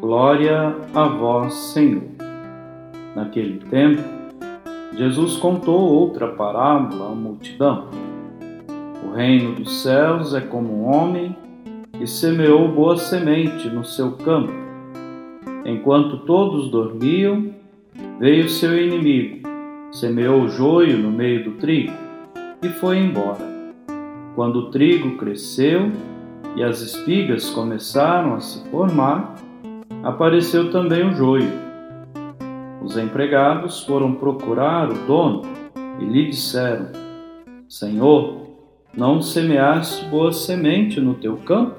Glória a vós, Senhor. Naquele tempo, Jesus contou outra parábola à multidão. O reino dos céus é como um homem que semeou boa semente no seu campo. Enquanto todos dormiam, veio seu inimigo, semeou joio no meio do trigo e foi embora. Quando o trigo cresceu e as espigas começaram a se formar, apareceu também o joio. Os empregados foram procurar o dono e lhe disseram: Senhor, não semeaste boa semente no teu campo?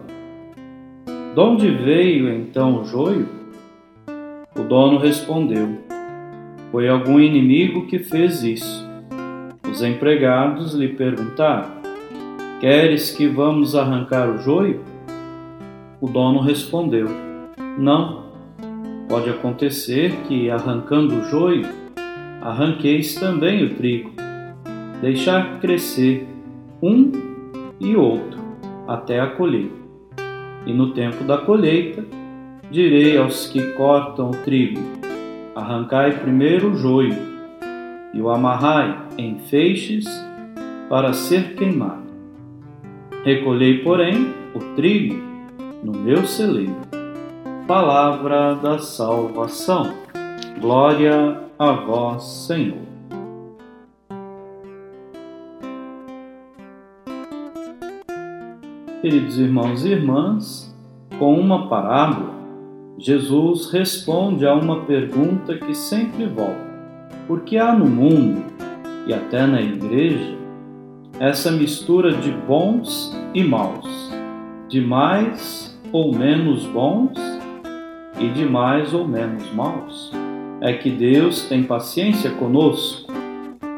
De onde veio então o joio? O dono respondeu: Foi algum inimigo que fez isso. Os empregados lhe perguntaram: Queres que vamos arrancar o joio? O dono respondeu: não. Pode acontecer que, arrancando o joio, arranqueis também o trigo. Deixar crescer um e outro até a colheita. E no tempo da colheita, direi aos que cortam o trigo: arrancai primeiro o joio e o amarrai em feixes para ser queimado. Recolhei, porém, o trigo no meu celeiro Palavra da salvação. Glória a vós, Senhor. Queridos irmãos e irmãs, com uma parábola, Jesus responde a uma pergunta que sempre volta: por que há no mundo e até na igreja essa mistura de bons e maus, de mais ou menos bons e de mais ou menos maus. É que Deus tem paciência conosco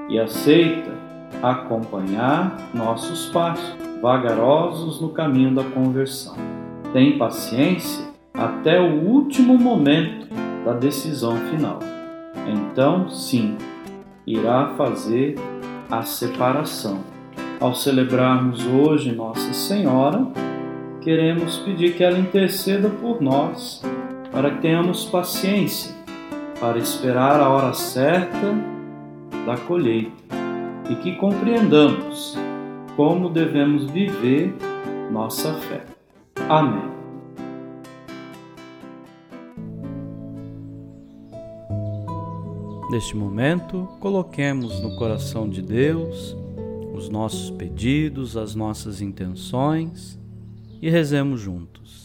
e aceita acompanhar nossos passos, vagarosos no caminho da conversão. Tem paciência até o último momento da decisão final. Então, sim, irá fazer a separação. Ao celebrarmos hoje Nossa Senhora, queremos pedir que ela interceda por nós para que tenhamos paciência para esperar a hora certa da colheita e que compreendamos como devemos viver nossa fé. Amém. Neste momento, coloquemos no coração de Deus os nossos pedidos, as nossas intenções e rezemos juntos.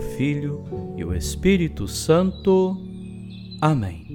Filho e o Espírito Santo. Amém.